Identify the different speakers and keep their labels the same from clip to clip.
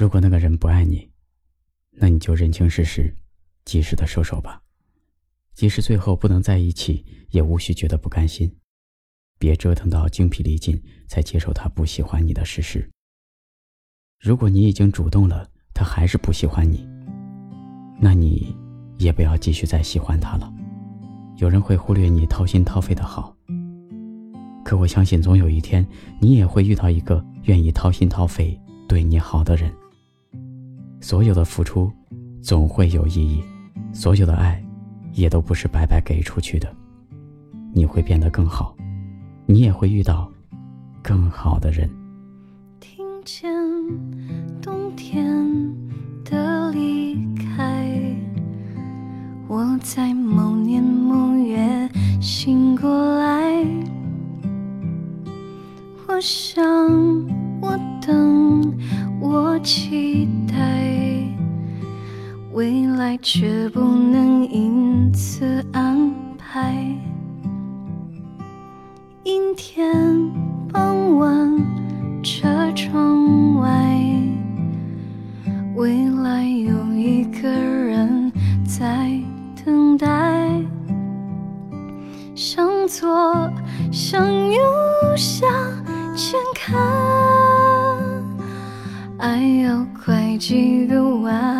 Speaker 1: 如果那个人不爱你，那你就认清事实，及时的收手吧。即使最后不能在一起，也无需觉得不甘心。别折腾到精疲力尽才接受他不喜欢你的事实。如果你已经主动了，他还是不喜欢你，那你也不要继续再喜欢他了。有人会忽略你掏心掏肺的好，可我相信总有一天你也会遇到一个愿意掏心掏肺对你好的人。所有的付出总会有意义，所有的爱也都不是白白给出去的。你会变得更好。你也会遇到更好的人。
Speaker 2: 听见冬天的离开，我在某年某月醒过来。我想，我等，我期待，未来却不能因此安排。阴天傍晚，车窗外，未来有一个人在等待。向左，向右，向前看，爱要拐几个弯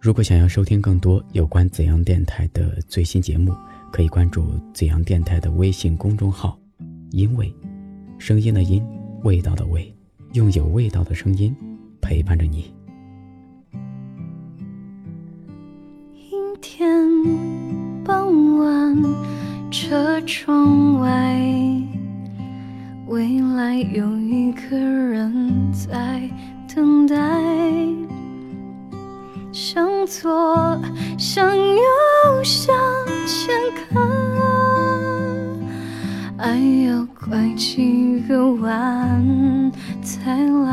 Speaker 1: 如果想要收听更多有关怎样电台的最新节目。可以关注怎样电台的微信公众号，因为声音的音，味道的味，用有味道的声音陪伴着你。
Speaker 2: 阴天傍晚，车窗外，未来有一个人在等待。向左，向右，向前看，爱要拐几个弯才来。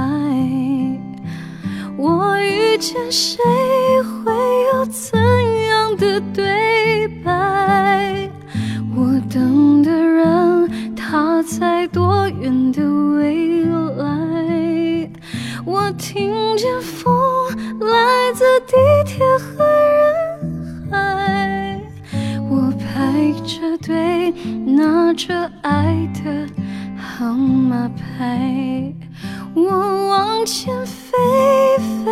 Speaker 2: 我遇见谁，听见风。来自地铁和人海，我排着队拿着爱的号码牌，我往前飞，飞